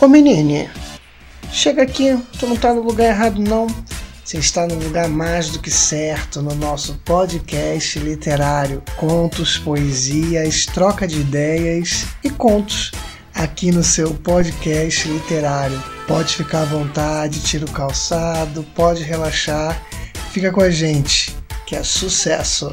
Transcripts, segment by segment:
Ô menine, chega aqui, tu não tá no lugar errado não. Você está no lugar mais do que certo no nosso podcast literário. Contos, poesias, troca de ideias e contos aqui no seu podcast literário. Pode ficar à vontade, tira o calçado, pode relaxar. Fica com a gente, que é sucesso!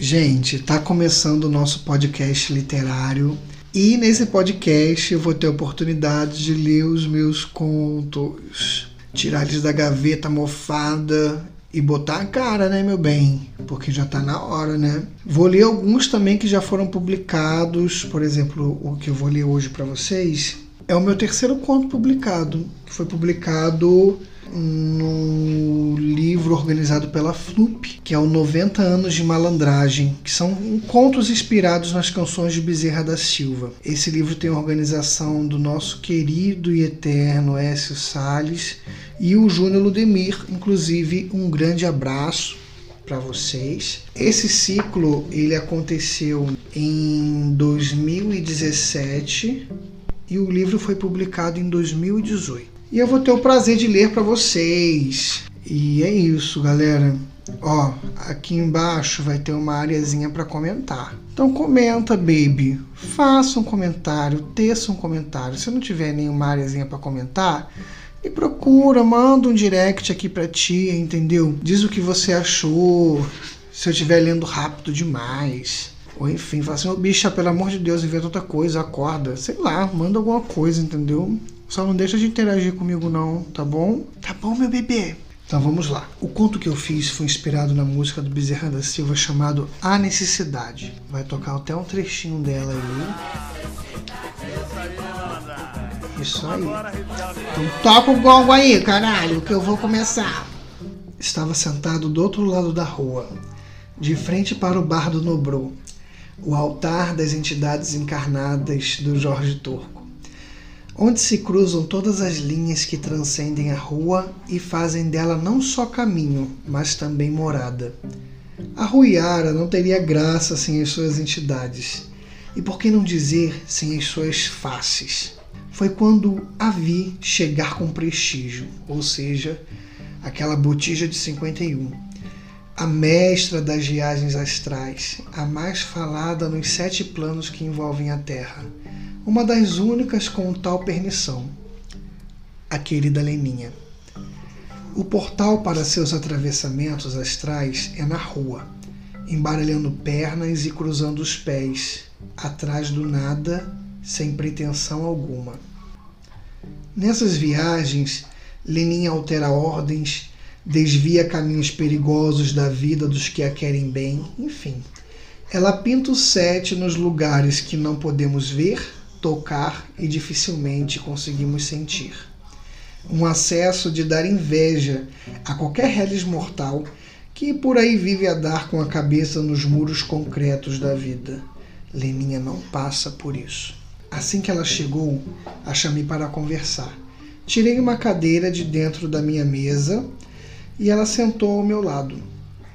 Gente, tá começando o nosso podcast literário e nesse podcast eu vou ter a oportunidade de ler os meus contos, tirar eles da gaveta mofada e botar a cara, né, meu bem? Porque já tá na hora, né? Vou ler alguns também que já foram publicados, por exemplo, o que eu vou ler hoje para vocês é o meu terceiro conto publicado, que foi publicado no livro organizado pela FLUP, que é o 90 anos de malandragem, que são contos inspirados nas canções de Bezerra da Silva. Esse livro tem a organização do nosso querido e eterno Écio Sales e o Júnior Ludemir, inclusive um grande abraço para vocês. Esse ciclo ele aconteceu em 2017 e o livro foi publicado em 2018. E eu vou ter o prazer de ler para vocês. E é isso, galera. Ó, aqui embaixo vai ter uma areazinha para comentar. Então comenta, baby. Faça um comentário, teça um comentário. Se não tiver nenhuma areazinha para comentar, me procura, manda um direct aqui para ti, entendeu? Diz o que você achou. Se eu estiver lendo rápido demais. Ou enfim, fala assim, ô bicha, pelo amor de Deus, inventa outra coisa, acorda. Sei lá, manda alguma coisa, entendeu? Só não deixa de interagir comigo não, tá bom? Tá bom, meu bebê? Então vamos lá. O conto que eu fiz foi inspirado na música do Bezerra da Silva chamado A Necessidade. Vai tocar até um trechinho dela aí. Isso aí. Então toca o gongo aí, caralho, que eu vou começar. Estava sentado do outro lado da rua, de frente para o bar do Nobrou, o altar das entidades encarnadas do Jorge Turco onde se cruzam todas as linhas que transcendem a rua e fazem dela não só caminho, mas também morada. A Ruiara não teria graça sem as suas entidades, e por que não dizer sem as suas faces? Foi quando a vi chegar com prestígio, ou seja, aquela botija de 51, a mestra das viagens astrais, a mais falada nos sete planos que envolvem a Terra uma das únicas com tal permissão, a querida Leninha. O portal para seus atravessamentos astrais é na rua, embaralhando pernas e cruzando os pés, atrás do nada, sem pretensão alguma. Nessas viagens, Leninha altera ordens, desvia caminhos perigosos da vida dos que a querem bem, enfim. Ela pinta o sete nos lugares que não podemos ver tocar e dificilmente conseguimos sentir. Um acesso de dar inveja a qualquer reles mortal que por aí vive a dar com a cabeça nos muros concretos da vida. Leninha não passa por isso. Assim que ela chegou, a chamei para conversar. Tirei uma cadeira de dentro da minha mesa e ela sentou ao meu lado.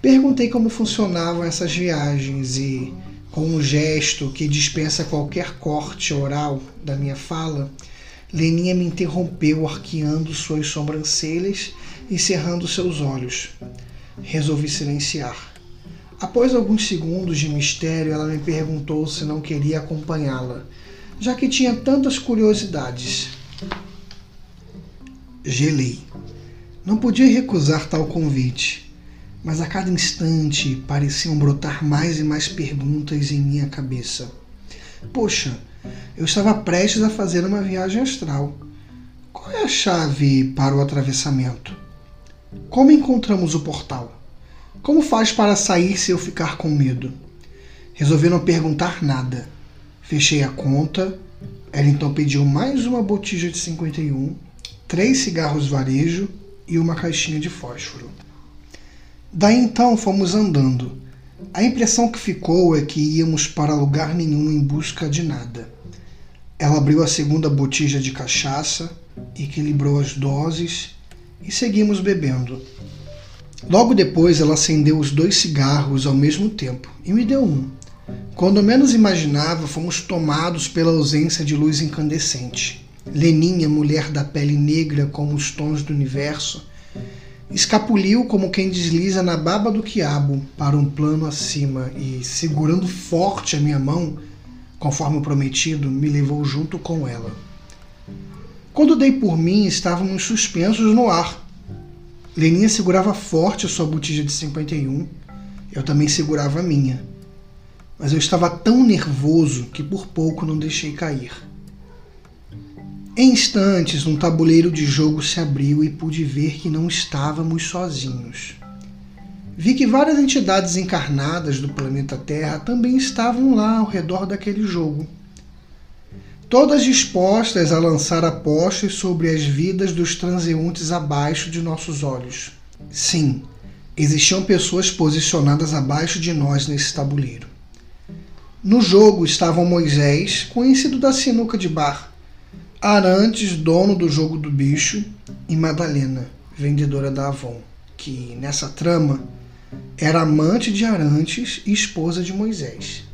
Perguntei como funcionavam essas viagens e, com um gesto que dispensa qualquer corte oral da minha fala, Leninha me interrompeu arqueando suas sobrancelhas e cerrando seus olhos. Resolvi silenciar. Após alguns segundos de mistério, ela me perguntou se não queria acompanhá-la, já que tinha tantas curiosidades. Gelei. Não podia recusar tal convite mas a cada instante pareciam brotar mais e mais perguntas em minha cabeça. Poxa, eu estava prestes a fazer uma viagem astral. Qual é a chave para o atravessamento? Como encontramos o portal? Como faz para sair se eu ficar com medo? Resolvi não perguntar nada. Fechei a conta. Ela então pediu mais uma botija de 51, três cigarros varejo e uma caixinha de fósforo. Daí então fomos andando. A impressão que ficou é que íamos para lugar nenhum em busca de nada. Ela abriu a segunda botija de cachaça, equilibrou as doses e seguimos bebendo. Logo depois ela acendeu os dois cigarros ao mesmo tempo e me deu um. Quando menos imaginava, fomos tomados pela ausência de luz incandescente. Leninha, mulher da pele negra como os tons do universo, escapuliu como quem desliza na baba do quiabo para um plano acima e, segurando forte a minha mão, conforme prometido, me levou junto com ela. Quando dei por mim, estávamos suspensos no ar. Leninha segurava forte a sua botija de 51, eu também segurava a minha. Mas eu estava tão nervoso que por pouco não deixei cair. Em instantes, um tabuleiro de jogo se abriu e pude ver que não estávamos sozinhos. Vi que várias entidades encarnadas do planeta Terra também estavam lá ao redor daquele jogo. Todas dispostas a lançar apostas sobre as vidas dos transeuntes abaixo de nossos olhos. Sim, existiam pessoas posicionadas abaixo de nós nesse tabuleiro. No jogo estavam Moisés, conhecido da sinuca de bar, Arantes, dono do jogo do bicho, e Madalena, vendedora da Avon, que nessa trama era amante de Arantes e esposa de Moisés.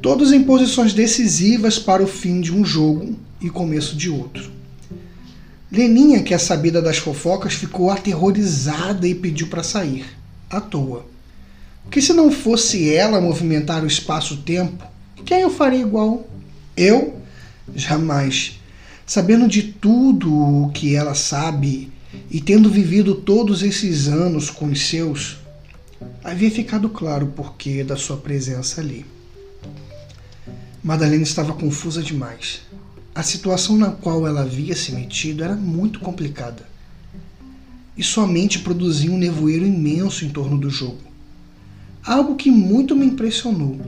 Todos em posições decisivas para o fim de um jogo e começo de outro. Leninha, que é sabida das fofocas, ficou aterrorizada e pediu para sair, à toa. Porque se não fosse ela movimentar o espaço-tempo, quem eu faria igual? Eu Jamais. Sabendo de tudo o que ela sabe e tendo vivido todos esses anos com os seus, havia ficado claro o porquê da sua presença ali. Madalena estava confusa demais. A situação na qual ela havia se metido era muito complicada. E sua mente produzia um nevoeiro imenso em torno do jogo. Algo que muito me impressionou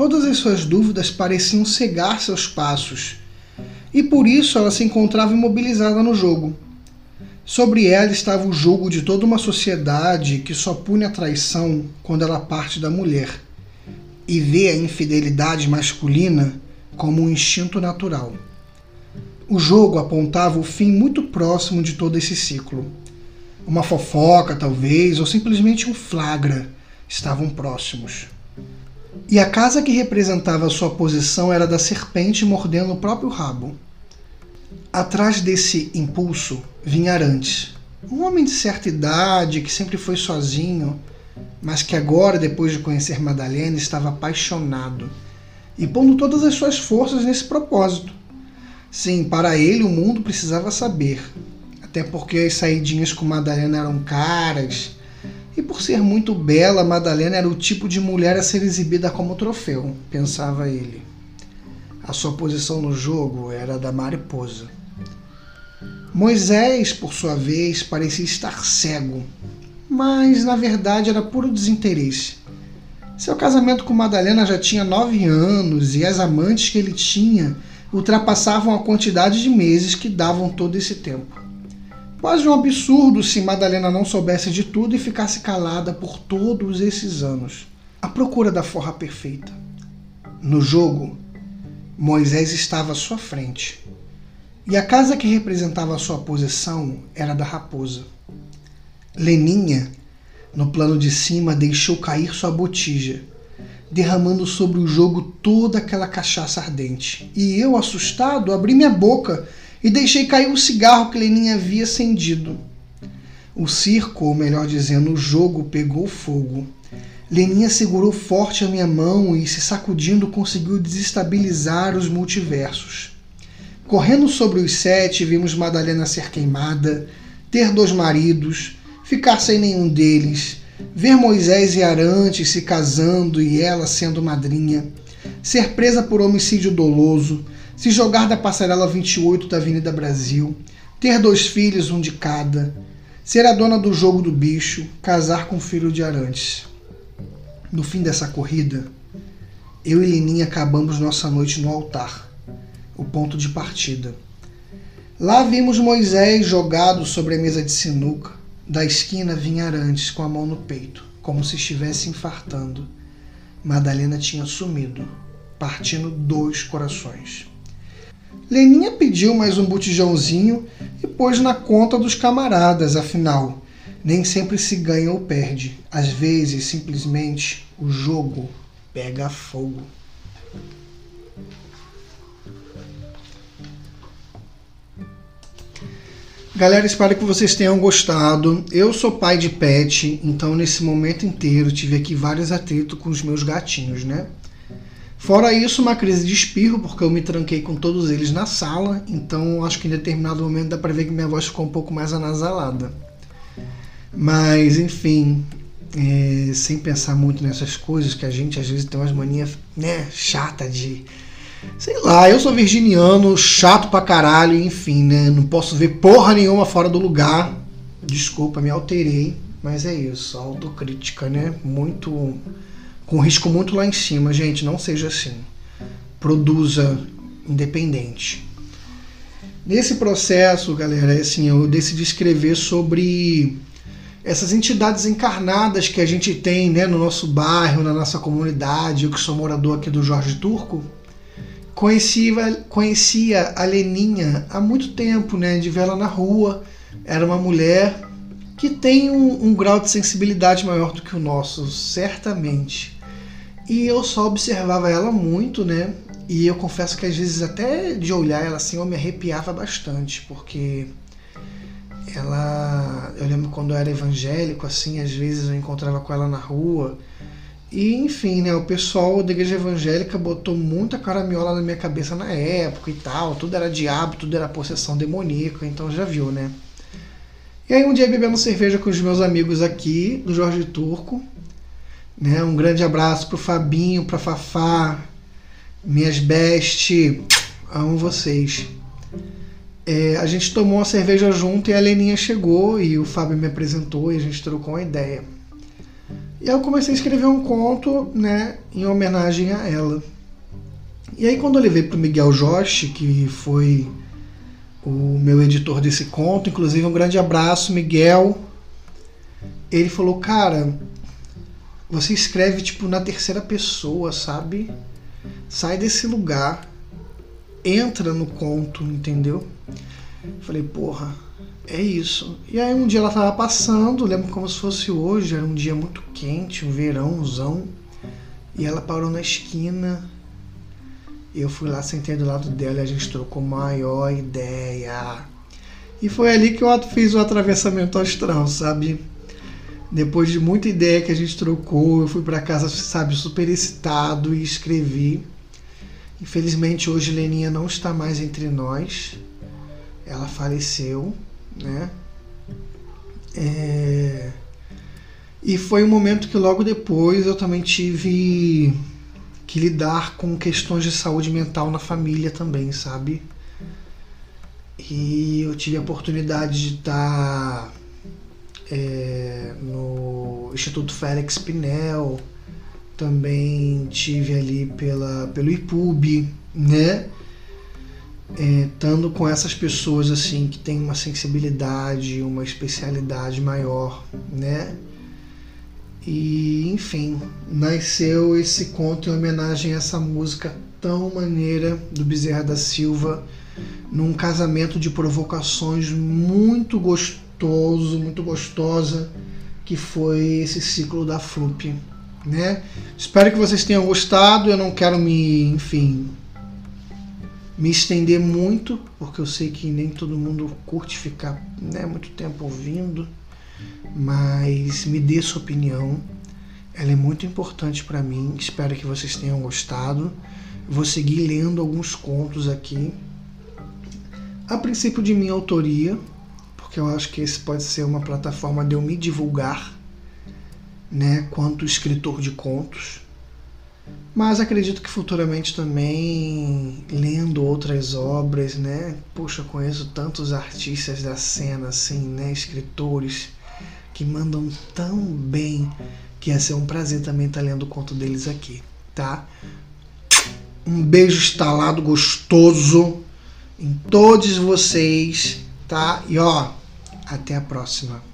Todas as suas dúvidas pareciam cegar seus passos, e por isso ela se encontrava imobilizada no jogo. Sobre ela estava o jogo de toda uma sociedade que só pune a traição quando ela parte da mulher e vê a infidelidade masculina como um instinto natural. O jogo apontava o fim muito próximo de todo esse ciclo. Uma fofoca, talvez, ou simplesmente um flagra estavam próximos. E a casa que representava sua posição era da serpente mordendo o próprio rabo. Atrás desse impulso vinha Arantes, um homem de certa idade que sempre foi sozinho, mas que agora, depois de conhecer Madalena, estava apaixonado e pondo todas as suas forças nesse propósito. Sim, para ele o mundo precisava saber, até porque as saidinhas com Madalena eram caras e por ser muito bela, Madalena era o tipo de mulher a ser exibida como troféu, pensava ele. A sua posição no jogo era da mariposa. Moisés, por sua vez, parecia estar cego, mas na verdade era puro desinteresse. Seu casamento com Madalena já tinha nove anos e as amantes que ele tinha ultrapassavam a quantidade de meses que davam todo esse tempo. Quase um absurdo se Madalena não soubesse de tudo e ficasse calada por todos esses anos. A procura da forra perfeita. No jogo, Moisés estava à sua frente. E a casa que representava a sua posição era da raposa. Leninha, no plano de cima, deixou cair sua botija, derramando sobre o jogo toda aquela cachaça ardente. E eu, assustado, abri minha boca e deixei cair o cigarro que Lenin havia acendido. O circo, ou melhor dizendo, o jogo, pegou fogo. Leninha segurou forte a minha mão e, se sacudindo, conseguiu desestabilizar os multiversos. Correndo sobre os sete, vimos Madalena ser queimada, ter dois maridos, ficar sem nenhum deles, ver Moisés e Arantes se casando e ela sendo madrinha, ser presa por homicídio doloso, se jogar da passarela 28 da Avenida Brasil, ter dois filhos, um de cada, ser a dona do jogo do bicho, casar com o filho de Arantes. No fim dessa corrida, eu e Leninha acabamos nossa noite no altar, o ponto de partida. Lá vimos Moisés jogado sobre a mesa de sinuca. Da esquina vinha Arantes com a mão no peito, como se estivesse infartando. Madalena tinha sumido, partindo dois corações. Leninha pediu mais um botijãozinho e pôs na conta dos camaradas, afinal, nem sempre se ganha ou perde. Às vezes, simplesmente, o jogo pega fogo. Galera, espero que vocês tenham gostado. Eu sou pai de pet, então nesse momento inteiro tive aqui vários atritos com os meus gatinhos, né? Fora isso, uma crise de espirro, porque eu me tranquei com todos eles na sala, então acho que em determinado momento dá para ver que minha voz ficou um pouco mais anasalada. Mas, enfim, é, sem pensar muito nessas coisas, que a gente às vezes tem umas manias né, chata de. Sei lá, eu sou virginiano, chato pra caralho, enfim, né? Não posso ver porra nenhuma fora do lugar. Desculpa, me alterei, mas é isso, autocrítica, né? Muito com risco muito lá em cima. Gente, não seja assim. Produza independente. Nesse processo, galera, assim, eu decidi escrever sobre essas entidades encarnadas que a gente tem né, no nosso bairro, na nossa comunidade. Eu que sou morador aqui do Jorge Turco, conhecia, conhecia a Leninha há muito tempo, né, de ver ela na rua. Era uma mulher que tem um, um grau de sensibilidade maior do que o nosso, certamente. E eu só observava ela muito, né? E eu confesso que às vezes até de olhar ela assim eu me arrepiava bastante, porque ela, eu lembro quando eu era evangélico assim, às vezes eu encontrava com ela na rua. E enfim, né, o pessoal da igreja evangélica botou muita caramiola na minha cabeça na época e tal, tudo era diabo, tudo era possessão demoníaca, então já viu, né? E aí um dia bebendo cerveja com os meus amigos aqui do Jorge Turco, né? Um grande abraço pro Fabinho, pra Fafá, minhas best, amo vocês. É, a gente tomou uma cerveja junto e a Leninha chegou e o Fábio me apresentou e a gente trocou uma ideia. E aí eu comecei a escrever um conto, né, em homenagem a ela. E aí quando eu levei pro Miguel Joshi, que foi o meu editor desse conto, inclusive um grande abraço, Miguel. Ele falou, cara, você escreve tipo na terceira pessoa, sabe? Sai desse lugar, entra no conto, entendeu? Falei, porra, é isso. E aí um dia ela tava passando, lembro como se fosse hoje, era um dia muito quente, um verãozão. E ela parou na esquina. Eu fui lá, sentei do lado dela e a gente trocou maior ideia. E foi ali que eu fiz o atravessamento astral, sabe? Depois de muita ideia que a gente trocou, eu fui para casa, sabe, super excitado e escrevi. Infelizmente hoje Leninha não está mais entre nós. Ela faleceu, né? É... E foi um momento que logo depois eu também tive que lidar com questões de saúde mental na família também, sabe? E eu tive a oportunidade de estar é, no Instituto Félix Pinel, também tive ali pela, pelo IPUB, né? É, com essas pessoas assim que têm uma sensibilidade, uma especialidade maior, né? E enfim, nasceu esse conto em homenagem a essa música tão maneira do Bezerra da Silva, num casamento de provocações muito gostoso gostoso, muito gostosa que foi esse ciclo da Flup, né? Espero que vocês tenham gostado. Eu não quero me, enfim, me estender muito, porque eu sei que nem todo mundo curte ficar né, muito tempo ouvindo, mas me dê sua opinião. Ela é muito importante para mim. Espero que vocês tenham gostado. Vou seguir lendo alguns contos aqui. A princípio de minha autoria, porque eu acho que esse pode ser uma plataforma de eu me divulgar, né, quanto escritor de contos. Mas acredito que futuramente também lendo outras obras, né? Poxa, conheço tantos artistas da cena assim, né, escritores que mandam tão bem que ia ser um prazer também estar lendo o conto deles aqui, tá? Um beijo estalado gostoso em todos vocês, tá? E ó, até a próxima.